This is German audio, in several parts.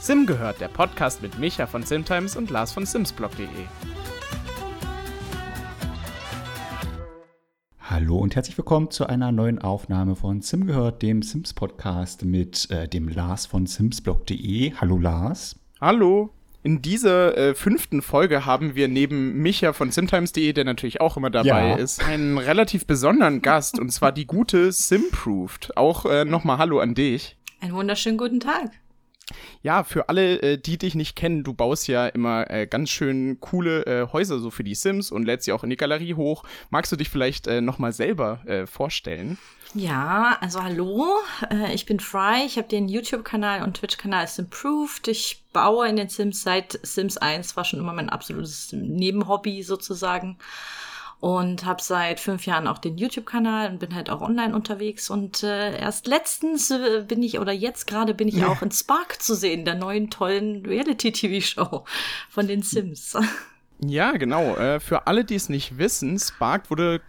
Sim gehört, der Podcast mit Micha von Simtimes und Lars von Simsblog.de. Hallo und herzlich willkommen zu einer neuen Aufnahme von Sim gehört, dem Sims Podcast mit äh, dem Lars von Simsblog.de. Hallo Lars. Hallo. In dieser äh, fünften Folge haben wir neben Micha von simtimes.de, der natürlich auch immer dabei ja. ist, einen relativ besonderen Gast und zwar die gute Simproved. Auch äh, nochmal Hallo an dich. Einen wunderschönen guten Tag. Ja, für alle, äh, die dich nicht kennen, du baust ja immer äh, ganz schön coole äh, Häuser so für die Sims und lädst sie auch in die Galerie hoch. Magst du dich vielleicht nochmal selber vorstellen? Ja, also hallo, ich bin Fry, ich habe den YouTube-Kanal und Twitch-Kanal Simproved. Ich baue in den Sims seit Sims 1, war schon immer mein absolutes Nebenhobby sozusagen und habe seit fünf Jahren auch den YouTube-Kanal und bin halt auch online unterwegs. Und äh, erst letztens äh, bin ich, oder jetzt gerade bin ich ja. auch in Spark zu sehen, der neuen tollen Reality-TV-Show von den Sims. Ja, genau. Äh, für alle, die es nicht wissen, Sparked wurde,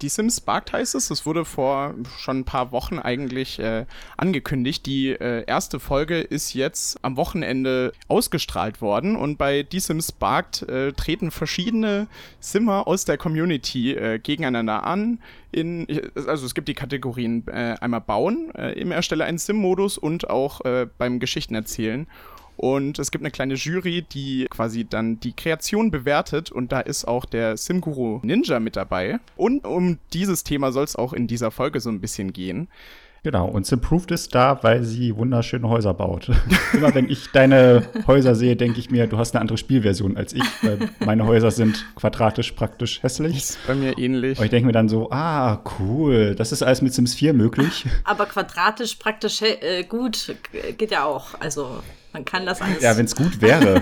die Sims Sparked heißt es, es wurde vor schon ein paar Wochen eigentlich äh, angekündigt. Die äh, erste Folge ist jetzt am Wochenende ausgestrahlt worden und bei Die Sims Sparked äh, treten verschiedene Simmer aus der Community äh, gegeneinander an. In, also es gibt die Kategorien äh, einmal bauen im Erstelle einen Sim-Modus und auch beim Geschichten erzählen. Und es gibt eine kleine Jury, die quasi dann die Kreation bewertet. Und da ist auch der Simguru Ninja mit dabei. Und um dieses Thema soll es auch in dieser Folge so ein bisschen gehen. Genau, und Simproved ist da, weil sie wunderschöne Häuser baut. Immer wenn ich deine Häuser sehe, denke ich mir, du hast eine andere Spielversion als ich, weil meine Häuser sind quadratisch praktisch hässlich. Ist bei mir ähnlich. Und ich denke mir dann so, ah, cool, das ist alles mit Sims 4 möglich. Aber quadratisch praktisch äh, gut geht ja auch. Also man kann das alles. Ja, wenn es gut wäre.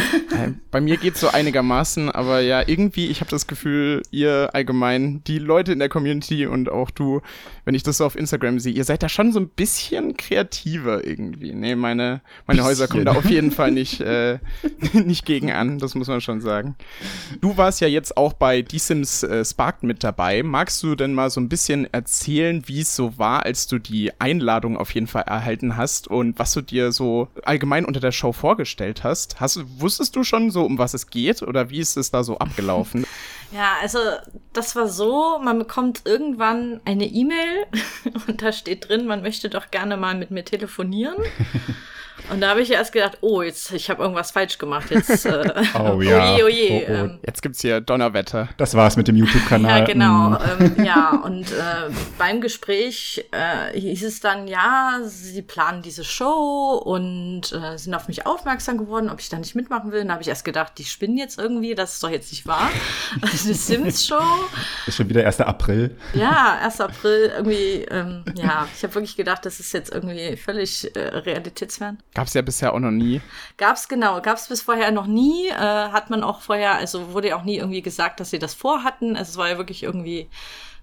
Bei mir geht es so einigermaßen, aber ja, irgendwie, ich habe das Gefühl, ihr allgemein, die Leute in der Community und auch du, wenn ich das so auf Instagram sehe, ihr seid da schon so ein bisschen kreativer irgendwie. Nee, meine, meine Häuser kommen da auf jeden Fall nicht, äh, nicht gegen an, das muss man schon sagen. Du warst ja jetzt auch bei Die Sims äh, Sparked mit dabei. Magst du denn mal so ein bisschen erzählen, wie es so war, als du die Einladung auf jeden Fall erhalten hast und was du dir so allgemein unter der Show vorgestellt hast. hast wusstest du schon so, um was es geht oder wie ist es da so abgelaufen? Ja, also das war so, man bekommt irgendwann eine E-Mail und da steht drin, man möchte doch gerne mal mit mir telefonieren. Und da habe ich erst gedacht, oh, jetzt, ich habe irgendwas falsch gemacht. Jetzt, äh, oh ja. Oje, oje. Oh, oh. Ähm, jetzt gibt's hier Donnerwetter. Das war's mit dem YouTube-Kanal. Ja, genau. Mm. ähm, ja, und äh, beim Gespräch äh, hieß es dann, ja, sie planen diese Show und äh, sind auf mich aufmerksam geworden, ob ich da nicht mitmachen will. Und da habe ich erst gedacht, die spinnen jetzt irgendwie, das ist doch jetzt nicht wahr. Also eine Sims-Show. Ist schon wieder 1. April. Ja, 1. April, irgendwie, ähm, ja, ich habe wirklich gedacht, das ist jetzt irgendwie völlig äh, realitätsfern. Gab es ja bisher auch noch nie. Gab es genau, gab es bis vorher noch nie. Äh, hat man auch vorher, also wurde ja auch nie irgendwie gesagt, dass sie das vorhatten. Also es war ja wirklich irgendwie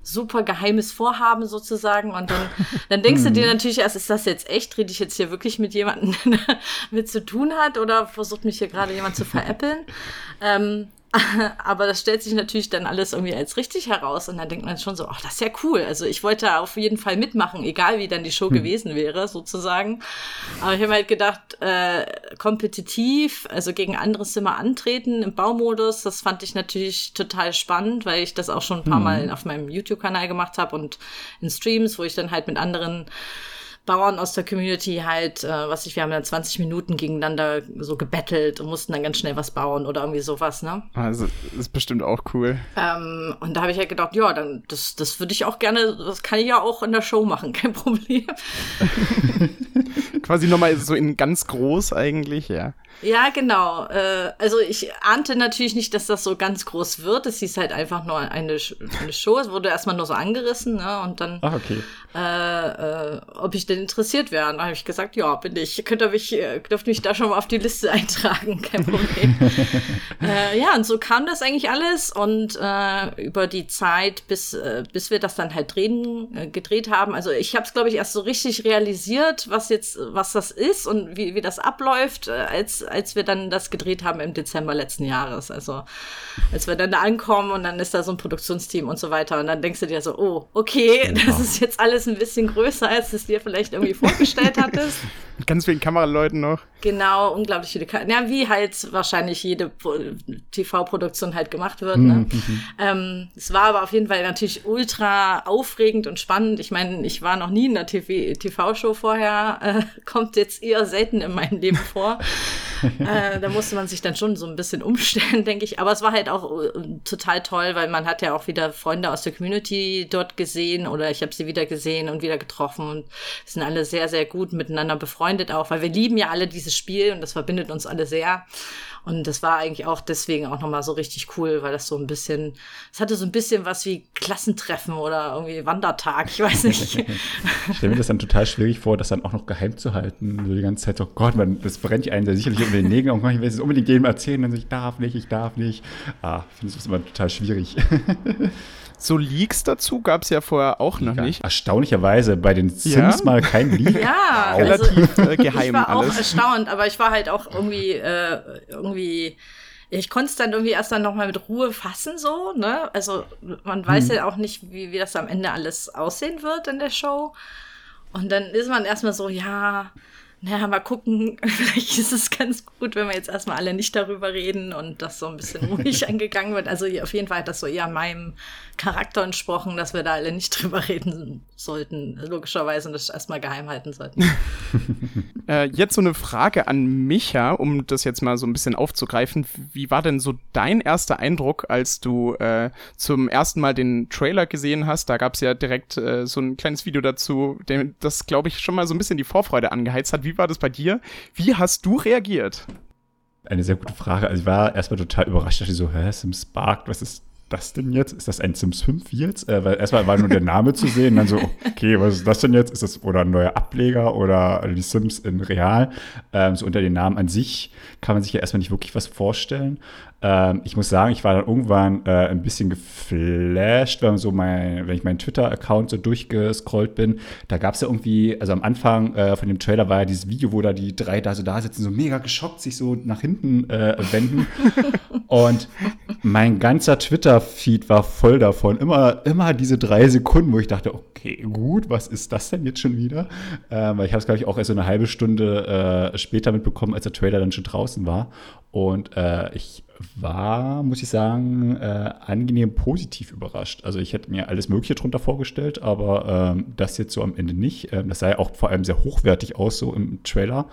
super geheimes Vorhaben sozusagen. Und dann, dann denkst du dir hm. natürlich erst, ist das jetzt echt? Rede ich jetzt hier wirklich mit jemandem, der mit zu tun hat? Oder versucht mich hier gerade jemand zu veräppeln? ähm, aber das stellt sich natürlich dann alles irgendwie als richtig heraus und dann denkt man schon so, ach, das ist ja cool. Also ich wollte auf jeden Fall mitmachen, egal wie dann die Show hm. gewesen wäre, sozusagen. Aber ich habe halt gedacht, äh, kompetitiv, also gegen andere Zimmer antreten im Baumodus, das fand ich natürlich total spannend, weil ich das auch schon ein paar hm. Mal auf meinem YouTube-Kanal gemacht habe und in Streams, wo ich dann halt mit anderen Bauern aus der Community halt, äh, was ich, wir haben dann 20 Minuten gegeneinander so gebettelt und mussten dann ganz schnell was bauen oder irgendwie sowas, ne? Also, ist bestimmt auch cool. Ähm, und da habe ich halt gedacht, ja, dann, das, das würde ich auch gerne, das kann ich ja auch in der Show machen, kein Problem. Quasi nochmal so in ganz groß eigentlich, ja. Ja, genau. Äh, also ich ahnte natürlich nicht, dass das so ganz groß wird. Es hieß halt einfach nur eine, eine Show. Es wurde erstmal nur so angerissen, ne? Und dann, Ach, okay. äh, äh, ob ich denn interessiert wäre. Und dann habe ich gesagt, ja, bin ich. Könnt ihr mich, äh, dürft mich da schon mal auf die Liste eintragen, kein Problem. äh, ja, und so kam das eigentlich alles. Und äh, über die Zeit, bis, äh, bis wir das dann halt drehen, äh, gedreht haben. Also ich habe es, glaube ich, erst so richtig realisiert, was jetzt, was das ist und wie, wie das abläuft, äh, als als wir dann das gedreht haben im Dezember letzten Jahres. Also als wir dann da ankommen und dann ist da so ein Produktionsteam und so weiter. Und dann denkst du dir so, oh, okay, genau. das ist jetzt alles ein bisschen größer, als du es dir vielleicht irgendwie vorgestellt hattest. Ganz vielen Kameraleuten noch. Genau, unglaublich viele Kameras. Ja, wie halt wahrscheinlich jede TV-Produktion halt gemacht wird. Ne? Mhm. Ähm, es war aber auf jeden Fall natürlich ultra aufregend und spannend. Ich meine, ich war noch nie in einer TV-Show vorher. Äh, kommt jetzt eher selten in meinem Leben vor. äh, da musste man sich dann schon so ein bisschen umstellen, denke ich. Aber es war halt auch äh, total toll, weil man hat ja auch wieder Freunde aus der Community dort gesehen oder ich habe sie wieder gesehen und wieder getroffen und sind alle sehr, sehr gut miteinander befreundet auch, weil wir lieben ja alle dieses Spiel und das verbindet uns alle sehr. Und das war eigentlich auch deswegen auch nochmal so richtig cool, weil das so ein bisschen, es hatte so ein bisschen was wie Klassentreffen oder irgendwie Wandertag, ich weiß nicht. ich stelle mir das dann total schwierig vor, das dann auch noch geheim zu halten. So die ganze Zeit so, Gott, man, das brennt einen sehr sicherlich unter den Nägeln und manchmal will es unbedingt jedem erzählen, dann so, ich darf nicht, ich darf nicht. Ah, ich finde das immer total schwierig. So Leaks dazu gab es ja vorher auch noch ja, nicht. Erstaunlicherweise bei den Sims ja? mal kein Leak. Ja, wow. Also relativ äh, geheim ich war alles. auch erstaunt, aber ich war halt auch irgendwie äh, irgendwie ich konnte es dann irgendwie erst dann nochmal mit Ruhe fassen, so, ne? Also man weiß hm. ja auch nicht, wie, wie das am Ende alles aussehen wird in der Show. Und dann ist man erstmal so, ja, naja, mal gucken, vielleicht ist es ganz gut, wenn wir jetzt erstmal alle nicht darüber reden und das so ein bisschen ruhig angegangen wird. Also auf jeden Fall hat das so eher meinem Charakter entsprochen, dass wir da alle nicht drüber reden sollten, logischerweise, und das erstmal geheim halten sollten. äh, jetzt so eine Frage an Micha, um das jetzt mal so ein bisschen aufzugreifen. Wie war denn so dein erster Eindruck, als du äh, zum ersten Mal den Trailer gesehen hast? Da gab es ja direkt äh, so ein kleines Video dazu, dem, das, glaube ich, schon mal so ein bisschen die Vorfreude angeheizt hat. Wie war das bei dir? Wie hast du reagiert? Eine sehr gute Frage. Also ich war erstmal total überrascht, dass ich so, hä, Sim Spark, was ist das denn jetzt? Ist das ein Sims 5 jetzt? Äh, weil erstmal war nur der Name zu sehen, dann so, okay, was ist das denn jetzt? Ist das oder ein neuer Ableger oder die Sims in real? Ähm, so unter den Namen an sich kann man sich ja erstmal nicht wirklich was vorstellen. Ähm, ich muss sagen, ich war dann irgendwann äh, ein bisschen geflasht, wenn, so mein, wenn ich meinen Twitter-Account so durchgescrollt bin. Da gab es ja irgendwie, also am Anfang äh, von dem Trailer war ja dieses Video, wo da die drei da so da sitzen, so mega geschockt, sich so nach hinten äh, wenden. Und mein ganzer Twitter-Feed war voll davon. Immer, immer diese drei Sekunden, wo ich dachte, okay, gut, was ist das denn jetzt schon wieder? Ähm, weil ich habe es, glaube ich, auch erst so eine halbe Stunde äh, später mitbekommen, als der Trailer dann schon draußen war. Und äh, ich war, muss ich sagen, äh, angenehm positiv überrascht. Also ich hätte mir alles Mögliche drunter vorgestellt, aber ähm, das jetzt so am Ende nicht. Ähm, das sah ja auch vor allem sehr hochwertig aus, so im Trailer.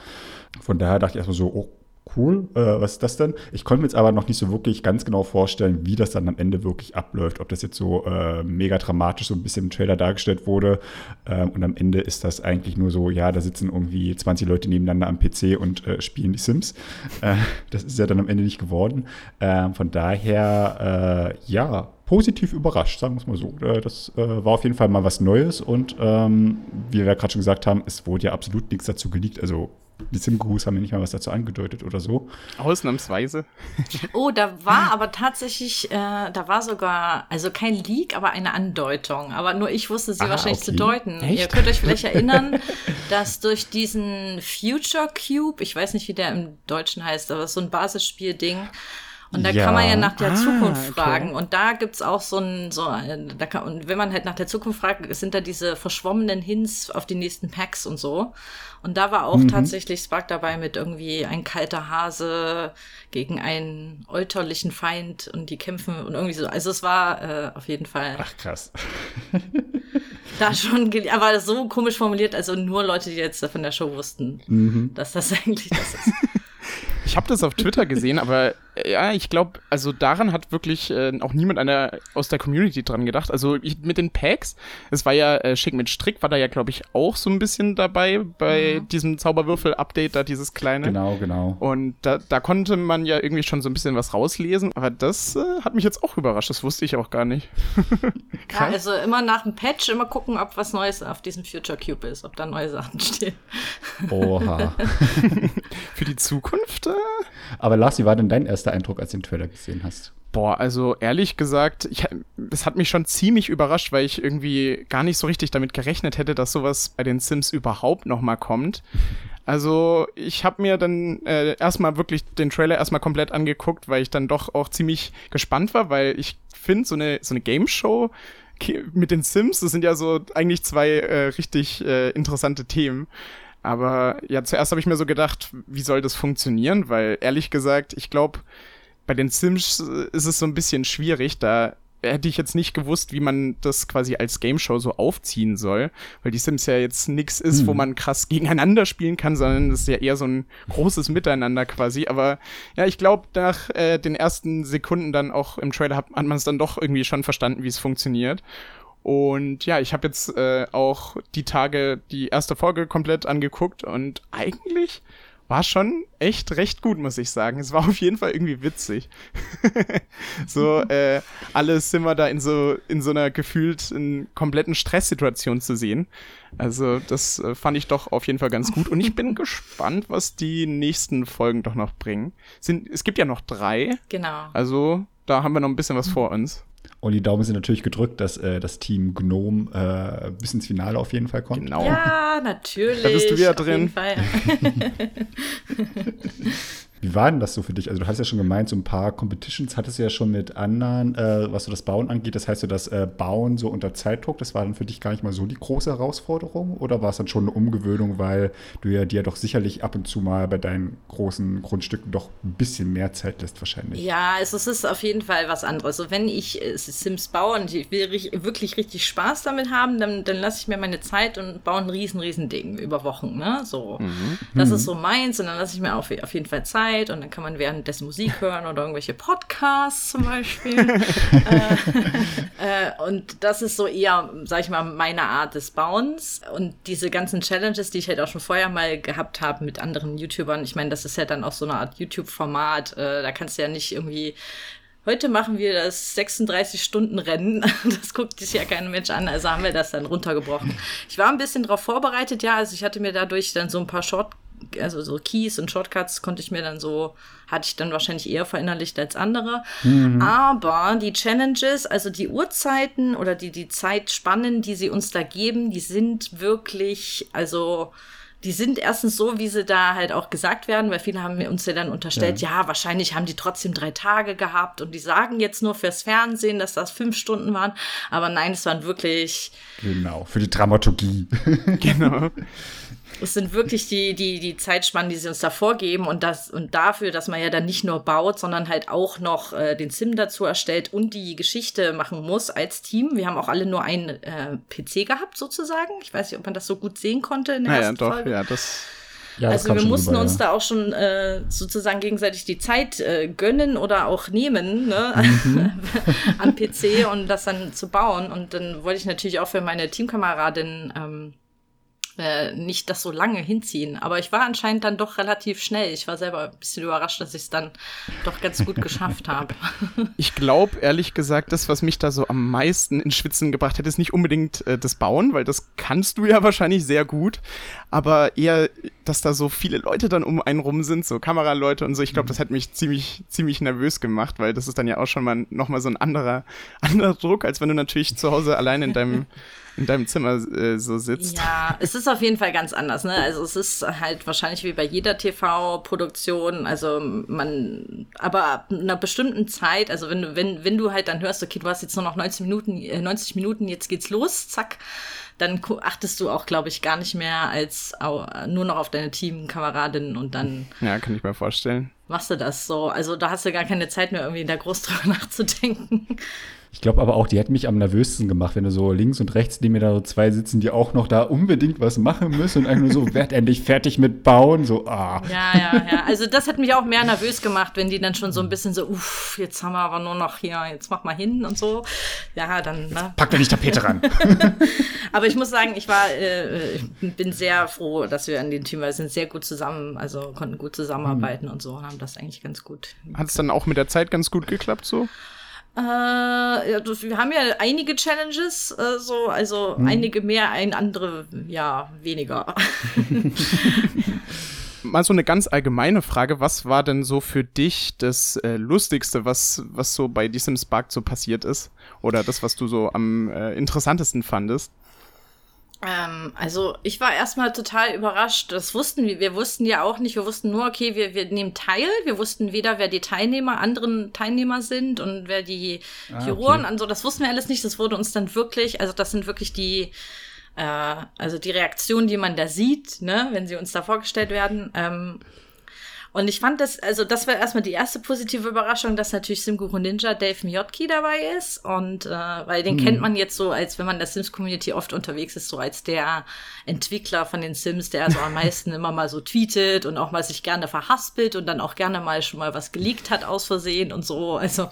Von daher dachte ich erstmal so, oh, cool, äh, was ist das denn? Ich konnte mir jetzt aber noch nicht so wirklich ganz genau vorstellen, wie das dann am Ende wirklich abläuft. Ob das jetzt so äh, mega dramatisch so ein bisschen im Trailer dargestellt wurde ähm, und am Ende ist das eigentlich nur so, ja, da sitzen irgendwie 20 Leute nebeneinander am PC und äh, spielen die Sims. Äh, das ist ja dann am Ende nicht geworden. Ähm, von daher, äh, ja, positiv überrascht, sagen wir es mal so. Äh, das äh, war auf jeden Fall mal was Neues und ähm, wie wir gerade schon gesagt haben, es wurde ja absolut nichts dazu geleakt. Also die Sim-Gurus haben ja nicht mal was dazu angedeutet oder so. Ausnahmsweise. oh, da war aber tatsächlich, äh, da war sogar, also kein Leak, aber eine Andeutung. Aber nur ich wusste sie ah, wahrscheinlich okay. zu deuten. Echt? Ihr könnt euch vielleicht erinnern, dass durch diesen Future Cube, ich weiß nicht, wie der im Deutschen heißt, aber so ein Basisspiel-Ding, und da ja. kann man ja nach der ah, Zukunft fragen. Okay. Und da gibt's auch so ein, so, da kann, und wenn man halt nach der Zukunft fragt, sind da diese verschwommenen Hints auf die nächsten Packs und so. Und da war auch mhm. tatsächlich Spark dabei mit irgendwie ein kalter Hase gegen einen äuterlichen Feind und die kämpfen und irgendwie so. Also es war äh, auf jeden Fall. Ach krass. da schon, aber so komisch formuliert, also nur Leute, die jetzt von der Show wussten, mhm. dass das eigentlich das ist. Ich habe das auf Twitter gesehen, aber äh, ja, ich glaube, also daran hat wirklich äh, auch niemand einer aus der Community dran gedacht. Also ich, mit den Packs, es war ja äh, schick mit Strick, war da ja, glaube ich, auch so ein bisschen dabei bei mhm. diesem Zauberwürfel-Update, da dieses kleine. Genau, genau. Und da, da konnte man ja irgendwie schon so ein bisschen was rauslesen, aber das äh, hat mich jetzt auch überrascht, das wusste ich auch gar nicht. ja, also immer nach dem Patch immer gucken, ob was Neues auf diesem Future Cube ist, ob da neue Sachen stehen. Oha. Für die Zukunft? Äh, aber Lars, wie war denn dein erster Eindruck, als du den Trailer gesehen hast? Boah, also ehrlich gesagt, ich, das hat mich schon ziemlich überrascht, weil ich irgendwie gar nicht so richtig damit gerechnet hätte, dass sowas bei den Sims überhaupt noch mal kommt. Also ich habe mir dann äh, erstmal wirklich den Trailer erstmal komplett angeguckt, weil ich dann doch auch ziemlich gespannt war, weil ich finde, so eine, so eine Game Show mit den Sims, das sind ja so eigentlich zwei äh, richtig äh, interessante Themen. Aber ja, zuerst habe ich mir so gedacht, wie soll das funktionieren? Weil ehrlich gesagt, ich glaube, bei den Sims ist es so ein bisschen schwierig, da hätte ich jetzt nicht gewusst, wie man das quasi als Game Show so aufziehen soll, weil die Sims ja jetzt nix ist, mhm. wo man krass gegeneinander spielen kann, sondern das ist ja eher so ein großes Miteinander quasi. Aber ja, ich glaube, nach äh, den ersten Sekunden dann auch im Trailer hat, hat man es dann doch irgendwie schon verstanden, wie es funktioniert. Und ja, ich habe jetzt äh, auch die Tage die erste Folge komplett angeguckt und eigentlich war schon echt recht gut, muss ich sagen. Es war auf jeden Fall irgendwie witzig. so, äh, alle sind wir da in so, in so einer gefühlt in kompletten Stresssituation zu sehen. Also, das äh, fand ich doch auf jeden Fall ganz gut. Und ich bin gespannt, was die nächsten Folgen doch noch bringen. Sind, es gibt ja noch drei. Genau. Also, da haben wir noch ein bisschen was vor uns. Und die Daumen sind natürlich gedrückt, dass äh, das Team Gnome äh, bis ins Finale auf jeden Fall kommt. Genau. Ja, natürlich. Da bist du wieder drin. Wie war denn das so für dich? Also du hast ja schon gemeint, so ein paar Competitions hattest du ja schon mit anderen, äh, was so das Bauen angeht. Das heißt, so das äh, Bauen so unter Zeitdruck, das war dann für dich gar nicht mal so die große Herausforderung? Oder war es dann schon eine Umgewöhnung, weil du ja dir doch sicherlich ab und zu mal bei deinen großen Grundstücken doch ein bisschen mehr Zeit lässt wahrscheinlich? Ja, also es ist auf jeden Fall was anderes. So, wenn ich äh, Sims baue und ich will wirklich richtig Spaß damit haben, dann, dann lasse ich mir meine Zeit und baue ein riesen, riesen Ding über Wochen. Ne? So, mhm. Das ist so meins und dann lasse ich mir auf, auf jeden Fall Zeit Zeit und dann kann man währenddessen Musik hören oder irgendwelche Podcasts zum Beispiel. äh, äh, und das ist so eher, sag ich mal, meine Art des Bauens. Und diese ganzen Challenges, die ich halt auch schon vorher mal gehabt habe mit anderen YouTubern, ich meine, das ist ja dann auch so eine Art YouTube-Format. Äh, da kannst du ja nicht irgendwie Heute machen wir das 36-Stunden-Rennen. Das guckt sich ja kein Mensch an, also haben wir das dann runtergebrochen. Ich war ein bisschen darauf vorbereitet, ja. Also ich hatte mir dadurch dann so ein paar Short also so Keys und Shortcuts konnte ich mir dann so, hatte ich dann wahrscheinlich eher verinnerlicht als andere. Mhm. Aber die Challenges, also die Uhrzeiten oder die, die Zeitspannen, die sie uns da geben, die sind wirklich, also, die sind erstens so, wie sie da halt auch gesagt werden, weil viele haben uns ja dann unterstellt, ja. ja. wahrscheinlich haben die trotzdem drei Tage gehabt und die sagen jetzt nur fürs Fernsehen, dass das fünf Stunden waren. Aber nein, es waren wirklich. Genau, für die Dramaturgie. genau. Es sind wirklich die, die, die Zeitspannen, die sie uns da vorgeben und das, und dafür, dass man ja dann nicht nur baut, sondern halt auch noch äh, den Sim dazu erstellt und die Geschichte machen muss als Team. Wir haben auch alle nur einen äh, PC gehabt, sozusagen. Ich weiß nicht, ob man das so gut sehen konnte in der naja, ersten doch, Folge. Ja, das ja, also wir mussten rüber, uns ja. da auch schon äh, sozusagen gegenseitig die Zeit äh, gönnen oder auch nehmen ne? Mhm. am PC und das dann zu bauen. Und dann wollte ich natürlich auch für meine Teamkameradin ähm, äh, nicht das so lange hinziehen. Aber ich war anscheinend dann doch relativ schnell. Ich war selber ein bisschen überrascht, dass ich es dann doch ganz gut geschafft habe. Ich glaube, ehrlich gesagt, das, was mich da so am meisten in Schwitzen gebracht hat, ist nicht unbedingt äh, das Bauen, weil das kannst du ja wahrscheinlich sehr gut. Aber eher, dass da so viele Leute dann um einen rum sind, so Kameraleute und so. Ich glaube, das hat mich ziemlich, ziemlich nervös gemacht, weil das ist dann ja auch schon mal nochmal so ein anderer, anderer Druck, als wenn du natürlich zu Hause allein in deinem in deinem Zimmer äh, so sitzt. Ja, es ist auf jeden Fall ganz anders. Ne? Also es ist halt wahrscheinlich wie bei jeder TV-Produktion. Also man, aber ab einer bestimmten Zeit, also wenn du, wenn, wenn du halt dann hörst, okay, du hast jetzt nur noch 90 Minuten, äh, 90 Minuten, jetzt geht's los, zack, dann achtest du auch, glaube ich, gar nicht mehr als nur noch auf deine Teamkameradinnen und dann. Ja, kann ich mir vorstellen. Machst du das so? Also da hast du gar keine Zeit mehr, irgendwie da groß drüber nachzudenken. Ich glaube aber auch, die hätten mich am nervösesten gemacht, wenn du so links und rechts neben mir da so zwei sitzen, die auch noch da unbedingt was machen müssen und einfach nur so, werd endlich fertig mit Bauen, so, ah. Ja, ja, ja. Also das hat mich auch mehr nervös gemacht, wenn die dann schon so ein bisschen so, uff, jetzt haben wir aber nur noch hier, jetzt mach mal hin und so. Ja, dann. Ne? Pack dir nicht Tapete ran. aber ich muss sagen, ich war, äh, ich bin sehr froh, dass wir an den Team, weil wir sind sehr gut zusammen, also konnten gut zusammenarbeiten mhm. und so, haben das eigentlich ganz gut. Hat es dann auch mit der Zeit ganz gut geklappt so? Äh, ja, das, wir haben ja einige Challenges, äh, so, also hm. einige mehr, ein andere ja weniger. Mal so eine ganz allgemeine Frage, was war denn so für dich das äh, Lustigste, was, was so bei diesem Spark so passiert ist? Oder das, was du so am äh, interessantesten fandest? Ähm, also ich war erstmal total überrascht. Das wussten wir. Wir wussten ja auch nicht. Wir wussten nur, okay, wir, wir nehmen teil. Wir wussten weder, wer die Teilnehmer, anderen Teilnehmer sind und wer die ah, Juroren. Okay. Also das wussten wir alles nicht. Das wurde uns dann wirklich, also das sind wirklich die äh, also die Reaktion, die man da sieht, ne, wenn sie uns da vorgestellt werden, ähm, und ich fand das, also das war erstmal die erste positive Überraschung, dass natürlich Simguru Ninja Dave Miyotki dabei ist. Und äh, weil den hm. kennt man jetzt so, als wenn man in der Sims-Community oft unterwegs ist, so als der Entwickler von den Sims, der so am meisten immer mal so tweetet und auch mal sich gerne verhaspelt und dann auch gerne mal schon mal was geleakt hat aus Versehen und so. Also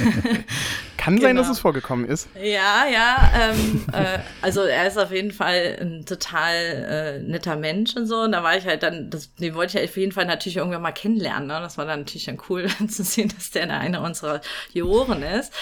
kann genau. sein, dass es vorgekommen ist. Ja, ja. Ähm, äh, also er ist auf jeden Fall ein total äh, netter Mensch und so. Und da war ich halt dann, das, den wollte ich auf jeden Fall natürlich irgendwann mal kennenlernen. Ne? Das war dann natürlich dann cool zu sehen, dass der einer unserer Juroren ist.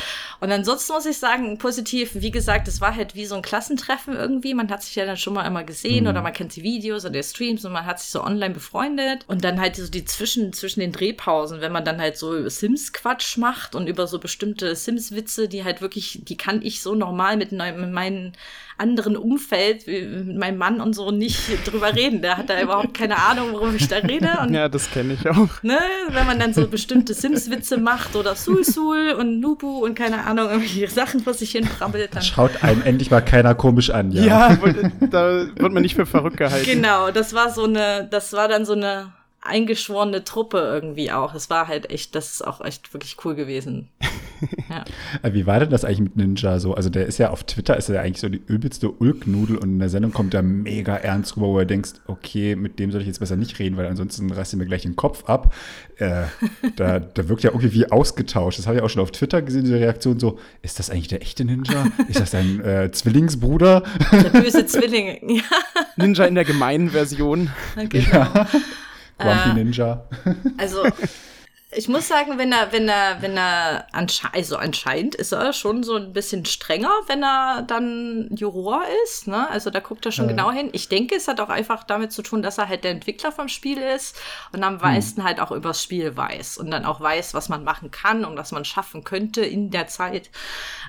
Und ansonsten muss ich sagen, positiv, wie gesagt, es war halt wie so ein Klassentreffen irgendwie. Man hat sich ja dann schon mal immer gesehen mhm. oder man kennt die Videos oder die Streams und man hat sich so online befreundet. Und dann halt so die zwischen, zwischen den Drehpausen, wenn man dann halt so Sims-Quatsch macht und über so bestimmte Sims-Witze, die halt wirklich, die kann ich so normal mit, mit meinen anderen Umfeld, mit meinem Mann und so, nicht drüber reden. Der hat da überhaupt keine Ahnung, worum ich da rede. Und, ja, das kenne ich auch. Ne, wenn man dann so bestimmte Sims-Witze macht oder Sul Sul und Nubu und keine Ahnung, irgendwelche Sachen vor sich hin brabbelt. Dann Schaut einem endlich mal keiner komisch an, ja. Ja, da wird man nicht für verrückt gehalten. Genau, das war so eine, das war dann so eine eingeschworene Truppe irgendwie auch. Es war halt echt, das ist auch echt wirklich cool gewesen. Ja. Äh, wie war denn das eigentlich mit Ninja so? Also der ist ja auf Twitter, ist er ja eigentlich so die übelste Ulknudel und in der Sendung kommt er mega ernst rüber, wo er denkst, okay, mit dem soll ich jetzt besser nicht reden, weil ansonsten reißt er mir gleich den Kopf ab. Äh, da, da wirkt ja irgendwie wie ausgetauscht. Das habe ich auch schon auf Twitter gesehen, diese Reaktion so, ist das eigentlich der echte Ninja? Ist das dein äh, Zwillingsbruder? Der böse Zwilling, ja. Ninja in der gemeinen Version. Genau. Ja. Grumpy äh, Ninja. Also, ich muss sagen, wenn er, wenn er, wenn er ansche also anscheinend ist er schon so ein bisschen strenger, wenn er dann Juror ist. Ne? Also da guckt er schon ja. genau hin. Ich denke, es hat auch einfach damit zu tun, dass er halt der Entwickler vom Spiel ist und am meisten hm. halt auch übers Spiel weiß und dann auch weiß, was man machen kann und was man schaffen könnte in der Zeit.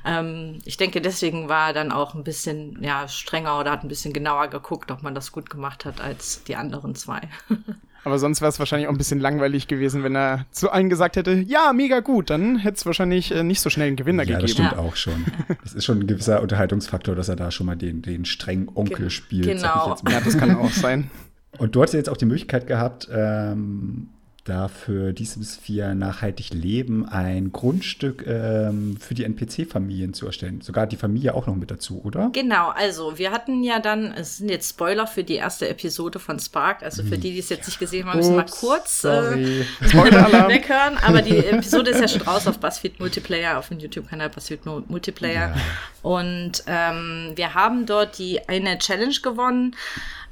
Ähm, ich denke, deswegen war er dann auch ein bisschen ja, strenger oder hat ein bisschen genauer geguckt, ob man das gut gemacht hat als die anderen zwei. Aber sonst wäre es wahrscheinlich auch ein bisschen langweilig gewesen, wenn er zu allen gesagt hätte, ja, mega gut, dann hätte es wahrscheinlich äh, nicht so schnell einen Gewinner ja, gegeben. Ja, das stimmt ja. auch schon. Das ist schon ein gewisser Unterhaltungsfaktor, dass er da schon mal den, den strengen Onkel Ge spielt. Genau. Ja, das kann auch sein. Und du hast jetzt auch die Möglichkeit gehabt, ähm, dafür die Sims 4 nachhaltig leben, ein Grundstück ähm, für die NPC-Familien zu erstellen. Sogar die Familie auch noch mit dazu, oder? Genau, also wir hatten ja dann, es sind jetzt Spoiler für die erste Episode von Spark, also für die, die es jetzt nicht gesehen haben, müssen wir mal kurz äh, weghören, aber die Episode ist ja schon raus auf BuzzFeed Multiplayer, auf dem YouTube-Kanal BuzzFeed Multiplayer. Ja. Und ähm, wir haben dort die eine Challenge gewonnen,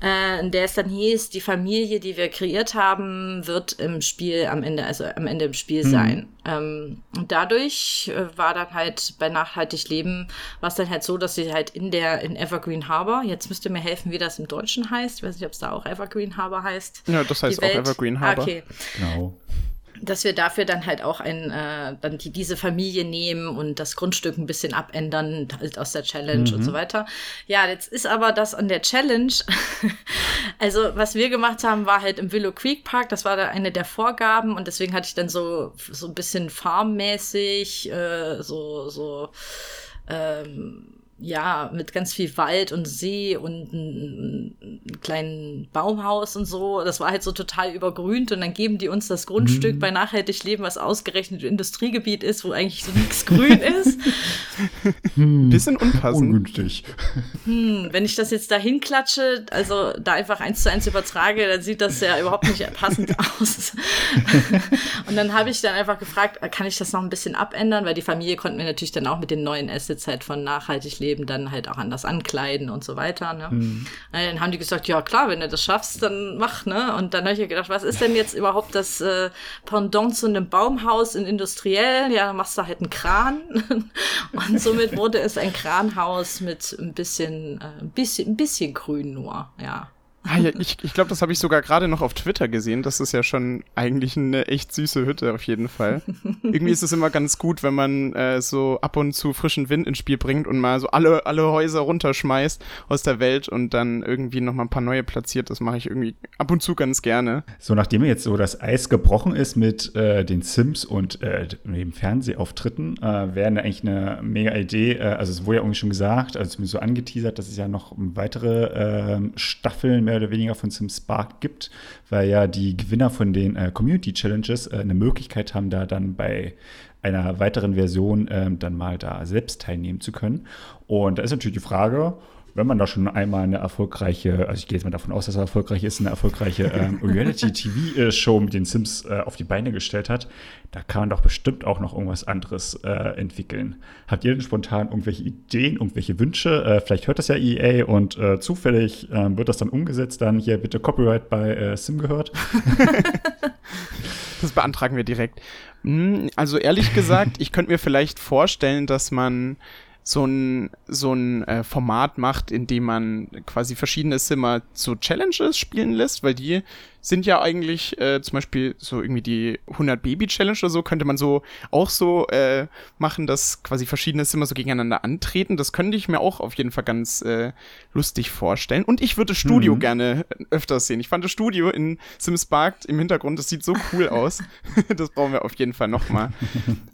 äh, in der es dann hieß, die Familie, die wir kreiert haben, wird im Spiel am Ende, also am Ende im Spiel mhm. sein. Ähm, und dadurch äh, war dann halt bei Nachhaltig Leben, war es dann halt so, dass sie halt in der, in Evergreen Harbor, jetzt müsst ihr mir helfen, wie das im Deutschen heißt. Ich weiß nicht, ob es da auch Evergreen Harbor heißt. Ja, das heißt auch Evergreen Harbor. Okay. Genau dass wir dafür dann halt auch ein, äh, dann die, diese Familie nehmen und das Grundstück ein bisschen abändern, halt aus der Challenge mhm. und so weiter. Ja, jetzt ist aber das an der Challenge, also was wir gemacht haben, war halt im Willow Creek Park, das war da eine der Vorgaben und deswegen hatte ich dann so, so ein bisschen farmmäßig, äh, so, so, ähm, ja, mit ganz viel Wald und See und einem kleinen Baumhaus und so. Das war halt so total übergrünt und dann geben die uns das Grundstück mhm. bei Nachhaltig Leben, was ausgerechnet Industriegebiet ist, wo eigentlich so nichts grün ist. Hm. Bisschen unpassend. Ungünstig. Hm, wenn ich das jetzt da hinklatsche, also da einfach eins zu eins übertrage, dann sieht das ja überhaupt nicht passend aus. und dann habe ich dann einfach gefragt, kann ich das noch ein bisschen abändern, weil die Familie konnten wir natürlich dann auch mit den neuen Assets halt von Nachhaltig Leben Leben dann halt auch anders ankleiden und so weiter. Ne? Mhm. Dann haben die gesagt, ja klar, wenn du das schaffst, dann mach. Ne? Und dann habe ich gedacht, was ist denn jetzt überhaupt das äh, Pendant zu einem Baumhaus in Industriell? Ja, dann machst du halt einen Kran. und somit wurde es ein Kranhaus mit ein bisschen, äh, ein bisschen, ein bisschen grün nur, ja. Ah, ja, ich ich glaube, das habe ich sogar gerade noch auf Twitter gesehen. Das ist ja schon eigentlich eine echt süße Hütte auf jeden Fall. Irgendwie ist es immer ganz gut, wenn man äh, so ab und zu frischen Wind ins Spiel bringt und mal so alle, alle Häuser runterschmeißt aus der Welt und dann irgendwie noch mal ein paar neue platziert. Das mache ich irgendwie ab und zu ganz gerne. So, nachdem jetzt so das Eis gebrochen ist mit äh, den Sims und äh, dem Fernsehauftritten, äh, wäre eigentlich eine mega Idee. Äh, also es wurde ja irgendwie schon gesagt, also zumindest so angeteasert, dass es ja noch weitere äh, Staffeln mehr oder weniger von Sims Spark gibt, weil ja die Gewinner von den äh, Community Challenges äh, eine Möglichkeit haben, da dann bei einer weiteren Version ähm, dann mal da selbst teilnehmen zu können. Und da ist natürlich die Frage, wenn man da schon einmal eine erfolgreiche, also ich gehe jetzt mal davon aus, dass er erfolgreich ist, eine erfolgreiche ähm, Reality-TV-Show mit den Sims äh, auf die Beine gestellt hat, da kann man doch bestimmt auch noch irgendwas anderes äh, entwickeln. Habt ihr denn spontan irgendwelche Ideen, irgendwelche Wünsche? Äh, vielleicht hört das ja EA und äh, zufällig ähm, wird das dann umgesetzt, dann hier bitte Copyright bei äh, Sim gehört. Das beantragen wir direkt. Hm, Also ehrlich gesagt, ich könnte mir vielleicht vorstellen, dass man so ein, so ein äh, Format macht, in dem man quasi verschiedene Simmer so Challenges spielen lässt, weil die sind ja eigentlich äh, zum Beispiel so irgendwie die 100 Baby Challenge oder so, könnte man so auch so äh, machen, dass quasi verschiedene Simmer so gegeneinander antreten. Das könnte ich mir auch auf jeden Fall ganz äh, lustig vorstellen. Und ich würde Studio Mhm. gerne öfters sehen. Ich fand das Studio in Sims Spark im Hintergrund, das sieht so cool aus. das brauchen wir auf jeden Fall nochmal.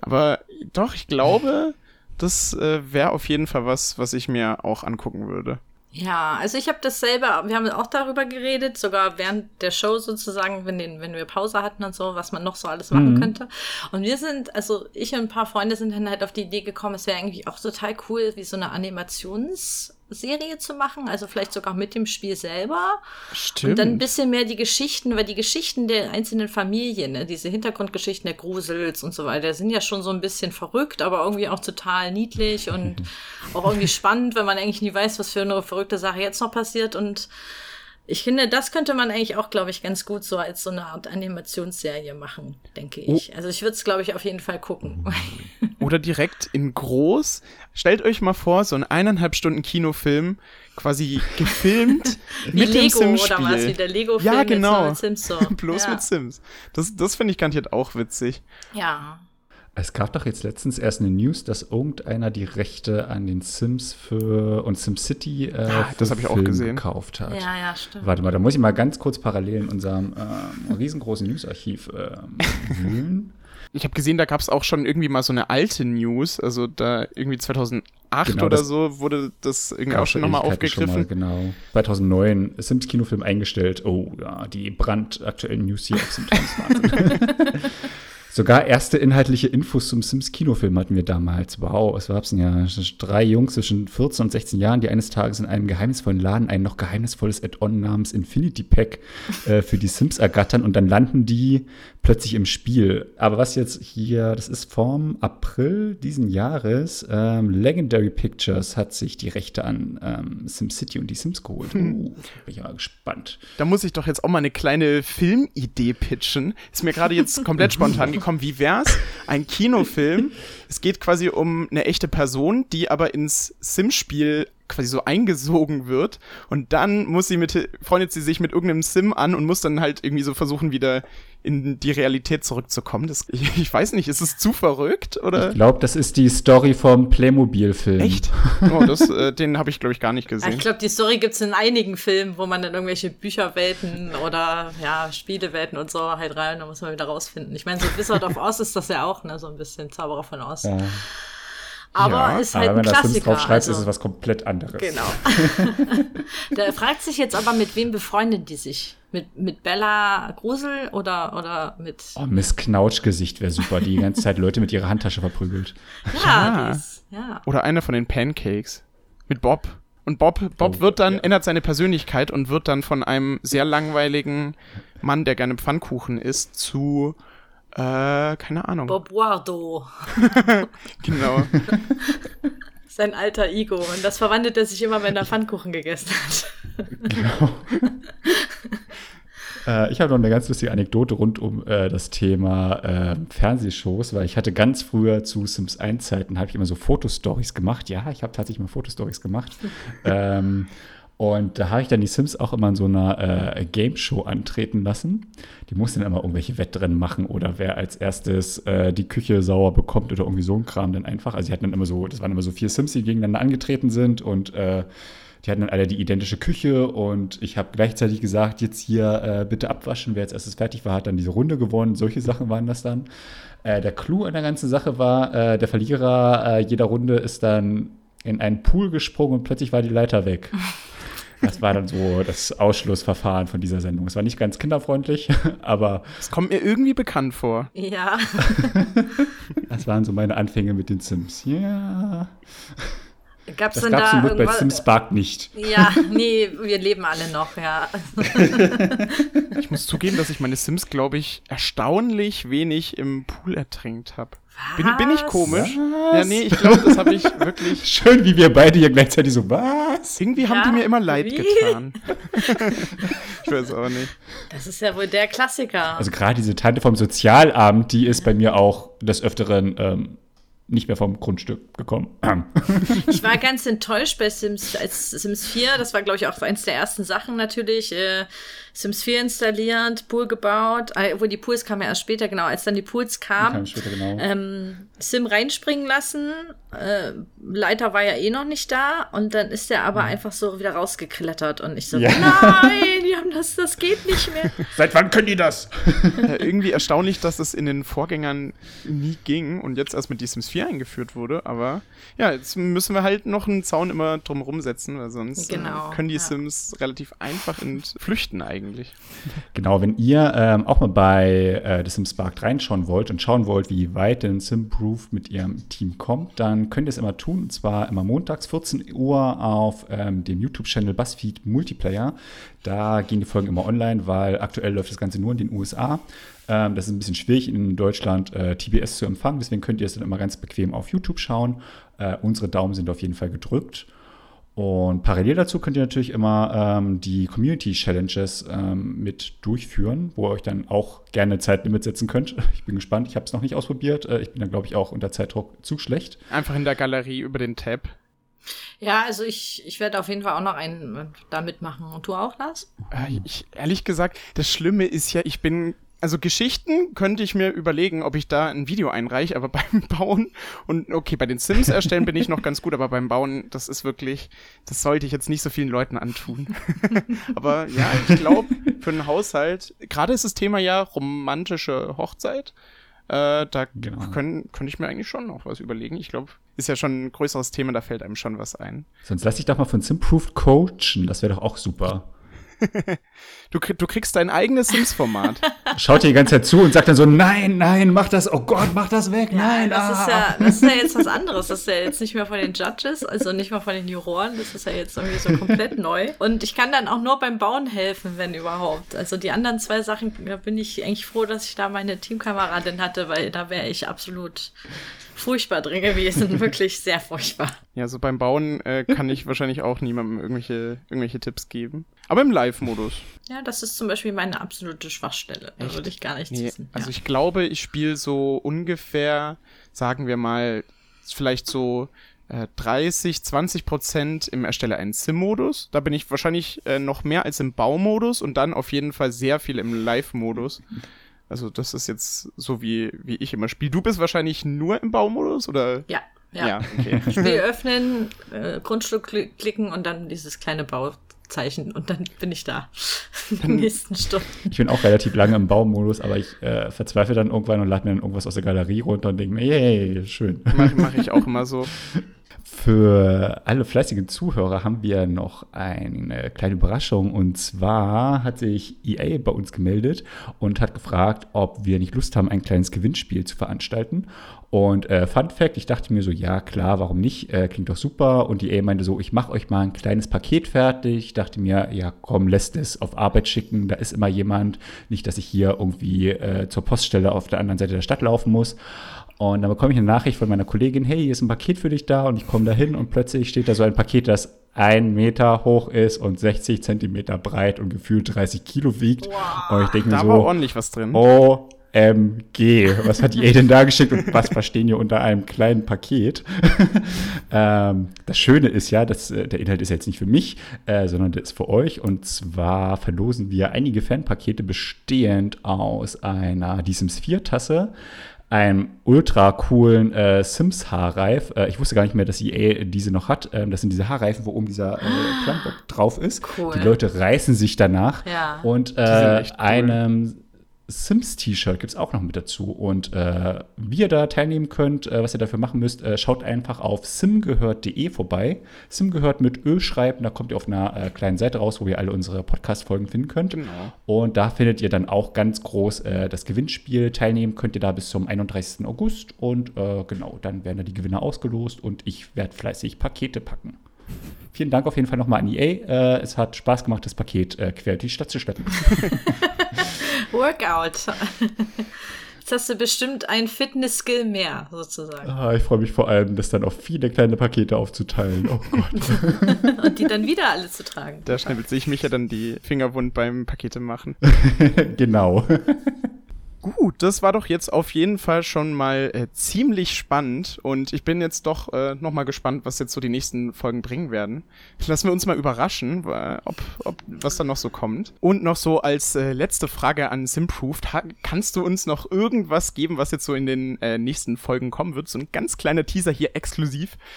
Aber doch, ich glaube, das äh, wäre auf jeden Fall was, was ich mir auch angucken würde. Ja, also ich habe das selber, wir haben auch darüber geredet, sogar während der Show sozusagen, wenn, den, wenn wir Pause hatten und so, was man noch so alles machen Mhm. könnte. Und wir sind, also ich und ein paar Freunde sind dann halt auf die Idee gekommen, es wäre eigentlich auch total cool, wie so eine Animationsserie zu machen, also vielleicht sogar mit dem Spiel selber. Stimmt. Und dann ein bisschen mehr die Geschichten, weil die Geschichten der einzelnen Familien, ne, diese Hintergrundgeschichten der Grusels und so weiter, sind ja schon so ein bisschen verrückt, aber irgendwie auch total niedlich und auch irgendwie spannend, wenn man eigentlich nie weiß, was für eine verrückte Sache jetzt noch passiert. Und ich finde, das könnte man eigentlich auch, glaube ich, ganz gut so als so eine Art Animationsserie machen, denke ich. Also ich würde es, glaube ich, auf jeden Fall gucken. Oder direkt in groß. Stellt euch mal vor, so ein eineinhalb Stunden Kinofilm, quasi gefilmt Wie mit dem Lego Sims-Spiel. oder was, wie der Lego-Film Ja, genau. mit Sims so. Bloß ja. mit Sims. Das, das finde ich garantiert auch witzig. Ja. Es gab doch jetzt letztens erst eine News, dass irgendeiner die Rechte an den Sims für und SimCity äh, für das hab ich auch Film gesehen. gekauft hat. Ja, ja, stimmt. Warte mal, da muss ich mal ganz kurz parallel in unserem ähm, riesengroßen Newsarchiv ähm, wühlen. Ich habe gesehen, da gab es auch schon irgendwie mal so eine alte News, also da irgendwie 2008 Genau, oder so wurde das irgendwie auch schon nochmal Ewigkeiten schon aufgegriffen. Mal, genau. 2009 Sims-Kinofilm eingestellt. Oh ja, die brandaktuellen News hier auf Sims. Sogar erste inhaltliche Infos zum Sims-Kinofilm hatten wir damals. Wow, was gab's denn ja? Drei Jungs zwischen 14 und 16 Jahren, die eines Tages in einem geheimnisvollen Laden ein noch geheimnisvolles Add-on namens Infinity Pack äh, für die Sims ergattern und dann landen die plötzlich im Spiel. Aber was jetzt hier, das ist vom April diesen Jahres, ähm, Legendary Pictures hat sich die Rechte an ähm, SimCity und die Sims geholt. Uh, bin ich mal gespannt. Da muss ich doch jetzt auch mal eine kleine Filmidee pitchen. Ist mir gerade jetzt komplett spontan gekommen. Wie wär's? Ein Kinofilm. Es geht quasi um eine echte Person, die aber ins Sim-Spiel quasi so eingesogen wird und dann muss sie mit freundet sie sich mit irgendeinem Sim an und muss dann halt irgendwie so versuchen wieder in die Realität zurückzukommen. Das, ich, ich weiß nicht, ist es zu verrückt oder Ich glaube, das ist die Story vom Playmobil-Film. echt? Oh, das, äh, den habe ich glaube ich gar nicht gesehen. ich glaube, die Story gibt's in einigen Filmen, wo man dann irgendwelche Bücherwelten oder ja, Spielewelten und so halt rein, da muss man wieder rausfinden. Ich meine, so Wizard of Oz ist das ja auch, ne, so ein bisschen Zauberer von Oz. Ja. Aber Ja, ist Aber halt wenn ein da drauf schreibst, also, ist es was komplett anderes. Genau. da fragt sich jetzt aber, mit wem befreundet die sich? Mit, mit Bella Grusel oder, oder mit. Oh, Miss Knautschgesicht wäre super, die die ganze Zeit Leute mit ihrer Handtasche verprügelt. Ja, Ja. ist, ja. Oder einer von den Pancakes. Mit Bob. Und Bob, Bob Oh, wird dann, ja. ändert seine Persönlichkeit und wird dann von einem sehr langweiligen Mann, der gerne Pfannkuchen isst, zu, äh, keine Ahnung. Bob Wardo. Genau. Sein alter Ego. Und das verwandelt er sich immer, wenn er Pfannkuchen gegessen hat. Genau. äh, ich habe noch eine ganz lustige Anekdote rund um äh, das Thema äh, Fernsehshows, weil ich hatte ganz früher zu Sims 1 Zeiten, habe ich immer so Fotostories gemacht. Ja, ich habe tatsächlich mal Fotostories gemacht. ähm, Und da habe ich dann die Sims auch immer in so einer äh, Game Show antreten lassen. Die mussten dann immer irgendwelche Wettrennen machen oder wer als erstes äh, die Küche sauer bekommt oder irgendwie so ein Kram dann einfach. Also die hatten dann immer so, das waren immer so vier Sims, die gegeneinander angetreten sind und äh, die hatten dann alle die identische Küche und ich habe gleichzeitig gesagt, jetzt hier äh, bitte abwaschen. Wer als erstes fertig war, hat dann diese Runde gewonnen. Solche Sachen waren das dann. Äh, der Clou an der ganzen Sache war, äh, der Verlierer jeder Runde ist dann in einen Pool gesprungen und plötzlich war die Leiter weg. Das war dann so das Ausschlussverfahren von dieser Sendung. Es war nicht ganz kinderfreundlich, aber. Es kommt mir irgendwie bekannt vor. Ja. das waren so meine Anfänge mit den Sims. Ja. Gab's das gab's da zum Glück bei irgendwas- Sims Spark nicht. Ja, nee, wir leben alle noch, ja. Ich muss zugeben, dass ich meine Sims, glaube ich, erstaunlich wenig im Pool ertränkt habe. Bin, bin ich komisch? Was? Ja, nee, ich glaube, das habe ich wirklich. Schön, wie wir beide hier gleichzeitig so, was? Irgendwie haben Ja, die mir immer leid wie? getan. ich weiß auch nicht. Das ist ja wohl der Klassiker. Also gerade diese Tante vom Sozialamt, die ist bei mir auch des Öfteren ähm, nicht mehr vom Grundstück gekommen. Ich war ganz enttäuscht bei Sims, Sims 4, das war, glaube ich, auch eins der ersten Sachen natürlich. Äh, Sims 4 installiert, Pool gebaut, äh, obwohl die Pools kamen ja erst später, genau, als dann die Pools Kam kamen. später genau. Ähm, Sim reinspringen lassen. Äh, Leiter war ja eh noch nicht da und dann ist er aber einfach so wieder rausgeklettert und ich so, Ja. nein, die haben das, das geht nicht mehr. Seit wann können die das? Ja, irgendwie erstaunlich, dass es in den Vorgängern nie ging und jetzt erst mit die Sims 4 eingeführt wurde. Aber ja, jetzt müssen wir halt noch einen Zaun immer drumherum setzen, weil sonst Genau, äh, können die ja. Sims relativ einfach entflüchten eigentlich. Genau, wenn ihr ähm, auch mal bei äh, The Sims Spark reinschauen wollt und schauen wollt, wie weit denn Simproof mit ihrem Team kommt, dann könnt ihr es immer tun. Und zwar immer montags 14 Uhr auf ähm, dem YouTube-Channel BuzzFeed Multiplayer. Da gehen die Folgen immer online, weil aktuell läuft das Ganze nur in den USA. Ähm, das ist ein bisschen schwierig in Deutschland äh, TBS zu empfangen, deswegen könnt ihr es dann immer ganz bequem auf YouTube schauen. Äh, unsere Daumen sind auf jeden Fall gedrückt. Und parallel dazu könnt ihr natürlich immer ähm, die Community Challenges ähm, mit durchführen, wo ihr euch dann auch gerne Zeitlimit setzen könnt. Ich bin gespannt, ich habe es noch nicht ausprobiert. Äh, ich bin da, glaube ich, auch unter Zeitdruck zu schlecht. Einfach in der Galerie über den Tab. Ja, also ich, ich werde auf jeden Fall auch noch einen da mitmachen. Und du auch, Lars? Äh, Ich, ehrlich gesagt, das Schlimme ist ja, ich bin. Also Geschichten könnte ich mir überlegen, ob ich da ein Video einreiche, aber beim Bauen und okay, bei den Sims erstellen bin ich noch ganz gut, aber beim Bauen, das ist wirklich, das sollte ich jetzt nicht so vielen Leuten antun. aber ja, ich glaube, für einen Haushalt, gerade ist das Thema ja romantische Hochzeit, äh, da Genau. können, könnte ich mir eigentlich schon noch was überlegen. Ich glaube, ist ja schon ein größeres Thema, da fällt einem schon was ein. Sonst lass dich doch mal von Simproved coachen, das wäre doch auch super. Du, du kriegst dein eigenes Sims-Format. Schaut dir die ganze Zeit zu und sagt dann so, nein, nein, mach das, oh Gott, mach das weg, nein. das, ah. ist ja, das ist ja jetzt was anderes. Das ist ja jetzt nicht mehr von den Judges, also nicht mal von den Juroren. Das ist ja jetzt irgendwie so komplett neu. Und ich kann dann auch nur beim Bauen helfen, wenn überhaupt. Also die anderen zwei Sachen, da bin ich eigentlich froh, dass ich da meine Teamkameradin hatte, weil da wäre ich absolut furchtbar drin gewesen. Wirklich sehr furchtbar. Ja, so beim Bauen äh, kann ich wahrscheinlich auch niemandem irgendwelche, irgendwelche Tipps geben. Aber im Live-Modus. Ja, das ist zum Beispiel meine absolute Schwachstelle. Da Echt? würde ich gar nichts Nee, wissen. also ja. ich glaube, ich spiele so ungefähr, sagen wir mal, vielleicht so äh, 30, 20 Prozent im Erstelle einen Sim-Modus. Da bin ich wahrscheinlich äh, noch mehr als im Baumodus und dann auf jeden Fall sehr viel im Live-Modus. Also das ist jetzt so, wie, wie ich immer spiele. Du bist wahrscheinlich nur im Baumodus oder? ja, ja. okay. Spiel öffnen, äh, Grundstück kli- klicken und dann dieses kleine Bauzeichen und dann bin ich da. In den nächsten Stunden. Ich bin auch relativ lange im Baumodus, aber ich äh, verzweifle dann irgendwann und lade mir dann irgendwas aus der Galerie runter und denke mir, yay, schön. Mache mach ich auch immer so. Für alle fleißigen Zuhörer haben wir noch eine kleine Überraschung. Und zwar hat sich EA bei uns gemeldet und hat gefragt, ob wir nicht Lust haben, ein kleines Gewinnspiel zu veranstalten. Und äh, Fun Fact, ich dachte mir so, ja klar, warum nicht? Äh, klingt doch super. Und EA meinte so, ich mache euch mal ein kleines Paket fertig. Ich dachte mir, ja komm, lässt es auf Arbeit schicken. Da ist immer jemand. Nicht, dass ich hier irgendwie äh, zur Poststelle auf der anderen Seite der Stadt laufen muss. Und dann bekomme ich eine Nachricht von meiner Kollegin, hey, hier ist ein Paket für dich da und ich komme da hin und plötzlich steht da so ein Paket, das ein Meter hoch ist und 60 Zentimeter breit und gefühlt 30 Kilo wiegt. Wow. Und ich denke mir Da war so, ordentlich was drin. oh OMG, was hat EA denn da geschickt und was verstehen wir unter einem kleinen Paket? ähm, das Schöne ist ja, dass äh, der Inhalt ist jetzt nicht für mich, äh, sondern der ist für euch. Und zwar verlosen wir einige Fanpakete bestehend aus einer Die Sims 4 Tasse, einem ultra coolen äh, Sims Haarreif. Äh, ich wusste gar nicht mehr, dass EA diese noch hat. Ähm, das sind diese Haarreifen, wo oben dieser äh, drauf ist. Cool. Die Leute reißen sich danach. Ja. Und sind äh, einem Sims-T-Shirt gibt es auch noch mit dazu. Und äh, wie ihr da teilnehmen könnt, äh, was ihr dafür machen müsst, äh, schaut einfach auf simgehört.de vorbei. Sim gehört mit Ö schreiben, da kommt ihr auf einer äh, kleinen Seite raus, wo ihr alle unsere Podcast-Folgen finden könnt. Genau. Und da findet ihr dann auch ganz groß äh, das Gewinnspiel. Teilnehmen könnt ihr da bis zum 31. August. Und äh, genau, dann werden da die Gewinner ausgelost und ich werde fleißig Pakete packen. Vielen Dank auf jeden Fall nochmal an EA. Es hat Spaß gemacht, das Paket quer durch die Stadt zu schleppen. Workout. Jetzt hast du bestimmt ein Fitness-Skill mehr, sozusagen. Ah, ich freue mich vor allem, das dann auf viele kleine Pakete aufzuteilen. Oh Gott. Und die dann wieder alle zu tragen. Da schnippelt sich mich ja dann die Finger wund beim Pakete machen. genau. Gut, das war doch jetzt auf jeden Fall schon mal äh, ziemlich spannend und ich bin jetzt doch äh, noch mal gespannt, was jetzt so die nächsten Folgen bringen werden. Lassen wir uns mal überraschen, ob, ob was da noch so kommt. Und noch so als äh, letzte Frage an Simproved, ha kannst du uns noch irgendwas geben, was jetzt so in den äh, nächsten Folgen kommen wird? So ein ganz kleiner Teaser hier exklusiv.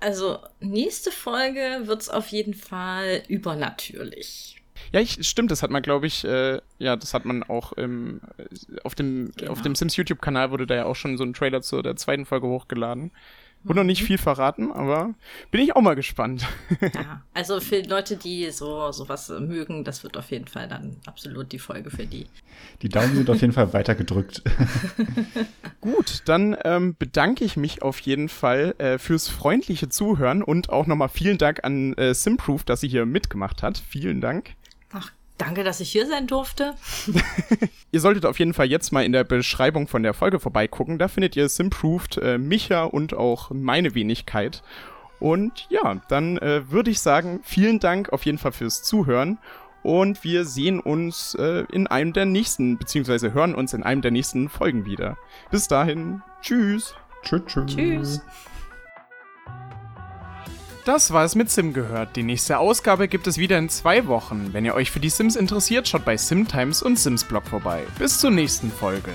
Also, nächste Folge wird's auf jeden Fall übernatürlich. Ja, ich, stimmt, das hat man, glaube ich, äh, ja, das hat man auch im, äh, auf dem, Genau. auf dem Sims YouTube-Kanal wurde da ja auch schon so ein Trailer zu der zweiten Folge hochgeladen. Wurde noch nicht viel verraten, aber bin ich auch mal gespannt. Ja, also für Leute, die so sowas mögen, das wird auf jeden Fall dann absolut die Folge für die. Die Daumen sind auf jeden Fall weiter gedrückt. Gut, dann ähm, bedanke ich mich auf jeden Fall äh, fürs freundliche Zuhören und auch nochmal vielen Dank an äh, Simproof, dass sie hier mitgemacht hat. Vielen Dank. Ach, danke, dass ich hier sein durfte. Ihr solltet auf jeden Fall jetzt mal in der Beschreibung von der Folge vorbeigucken. Da findet ihr Simproved, äh, Micha und auch meine Wenigkeit. Und ja, dann äh, würde ich sagen, vielen Dank auf jeden Fall fürs Zuhören. Und wir sehen uns äh, in einem der nächsten, beziehungsweise hören uns in einem der nächsten Folgen wieder. Bis dahin, tschüss. tschüss, tschüss. Tschüss. Das war es mit Sim gehört. Die nächste Ausgabe gibt es wieder in zwei Wochen. Wenn ihr euch für die Sims interessiert, schaut bei Simtimes und Sims Blog vorbei. Bis zur nächsten Folge.